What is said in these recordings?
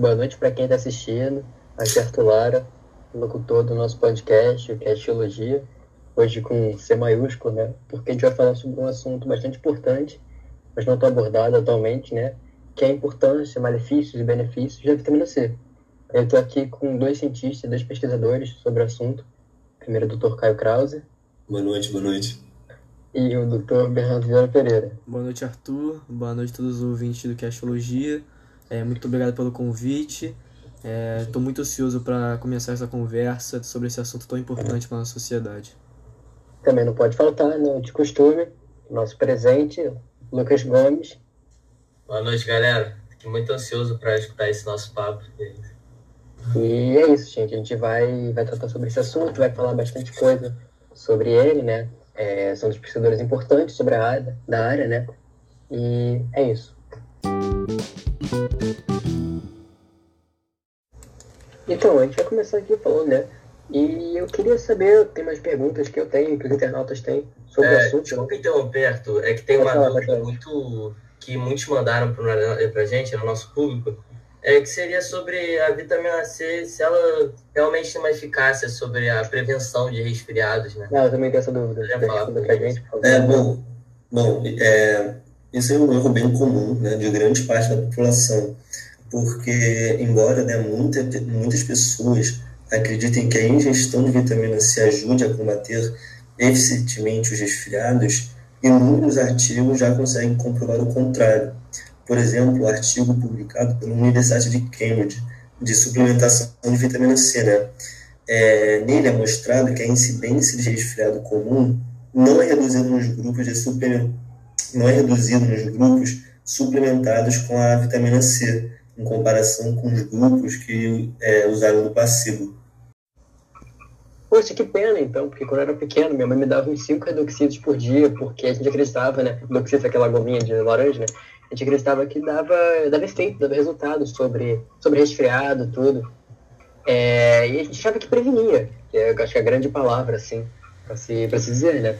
Boa noite para quem está assistindo. Aqui é Arthur Lara, locutor do nosso podcast, o Castologia. Hoje com C maiúsculo, né? Porque a gente vai falar sobre um assunto bastante importante, mas não tão abordado atualmente, né? Que é a importância, malefícios e benefícios da vitamina C. Eu estou aqui com dois cientistas, dois pesquisadores sobre o assunto. Primeiro, o Dr. Caio Krause. Boa noite, boa noite. E o Dr. Bernardo Vieira Pereira. Boa noite, Arthur. Boa noite a todos os ouvintes do Castologia. É, muito obrigado pelo convite. Estou é, muito ansioso para começar essa conversa sobre esse assunto tão importante para a nossa sociedade. Também não pode faltar, não, de costume, nosso presente, Lucas Gomes. Boa noite, galera. Estou muito ansioso para escutar esse nosso papo. E é isso, gente. A gente vai, vai tratar sobre esse assunto, vai falar bastante coisa sobre ele, né? É, são dos pesquisadores importantes sobre a área, da área, né? E é isso. Então, a gente vai começar aqui falando, né? E eu queria saber, tem mais perguntas que eu tenho, que os internautas têm sobre é, o assunto. Desculpa interromper, Arthur, é que tem uma falar, dúvida muito que muitos mandaram para pra gente, no nosso público, é que seria sobre a vitamina C, se ela realmente tem uma eficácia sobre a prevenção de resfriados, né? Não, eu também tenho essa dúvida. Quer falar pra gente, É, bom, bom é, isso é um erro bem comum né, de grande parte da população, porque, embora né, muita, muitas pessoas acreditem que a ingestão de vitamina C ajude a combater eficientemente os resfriados, inúmeros artigos já conseguem comprovar o contrário. Por exemplo, o artigo publicado pela Universidade de Cambridge de suplementação de vitamina C, né? É, nele é mostrado que a incidência de resfriado comum não é reduzida nos grupos de não é nos grupos suplementados com a vitamina C, em comparação com os grupos que é, usaram do placebo. Poxa, que pena então, porque quando eu era pequeno, minha mãe me dava uns 5 redoxidos por dia, porque a gente acreditava, né? Redoxito, aquela gominha de laranja, né? A gente acreditava que dava, dava efeito, dava resultado sobre, sobre resfriado, tudo. É, e a gente achava que prevenia, que é, eu acho que é a grande palavra, assim, para se, pra se dizer, né?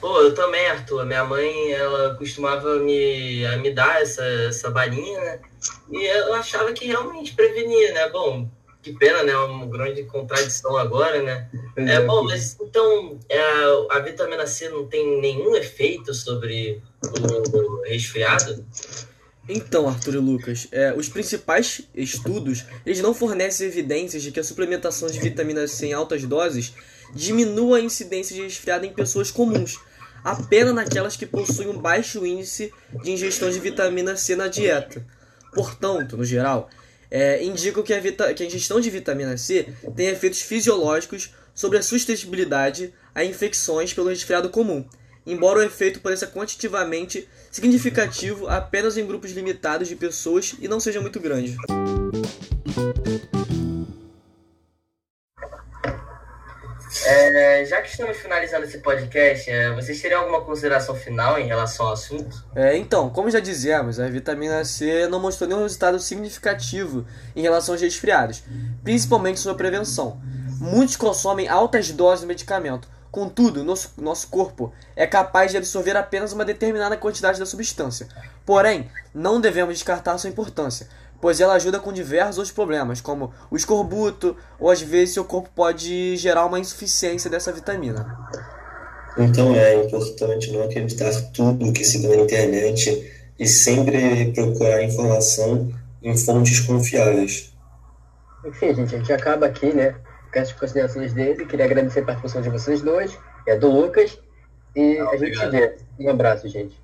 Pô, eu também, Arthur. Minha mãe, ela costumava me, me dar essa, essa balinha, né? E eu achava que realmente prevenia, né? Bom, que pena, né? Uma grande contradição agora, né? É, bom, mas então é, a vitamina C não tem nenhum efeito sobre o resfriado? Então, Arthur e Lucas, é, os principais estudos eles não fornecem evidências de que a suplementação de vitamina C em altas doses diminua a incidência de resfriado em pessoas comuns apenas naquelas que possuem um baixo índice de ingestão de vitamina C na dieta. Portanto, no geral, é, indicam que a, que a ingestão de vitamina C tem efeitos fisiológicos sobre a sustentabilidade a infecções pelo resfriado comum, embora o efeito pareça quantitativamente significativo apenas em grupos limitados de pessoas e não seja muito grande. Já que estamos finalizando esse podcast, é, vocês teriam alguma consideração final em relação ao assunto? É, então, como já dizemos, a vitamina C não mostrou nenhum resultado significativo em relação aos resfriados, principalmente sua prevenção. Muitos consomem altas doses de medicamento, contudo, nosso, nosso corpo é capaz de absorver apenas uma determinada quantidade da substância. Porém, não devemos descartar sua importância, pois ela ajuda com diversos outros problemas, como o escorbuto, ou às vezes seu corpo pode gerar uma insuficiência dessa vitamina. Então é importante não acreditar tudo que se dá na internet e sempre procurar informação em fontes confiáveis. Enfim, gente, a gente acaba aqui, né? Com as considerações dele. Queria agradecer a participação de vocês dois, a do Lucas. E a gente se vê. Um abraço, gente.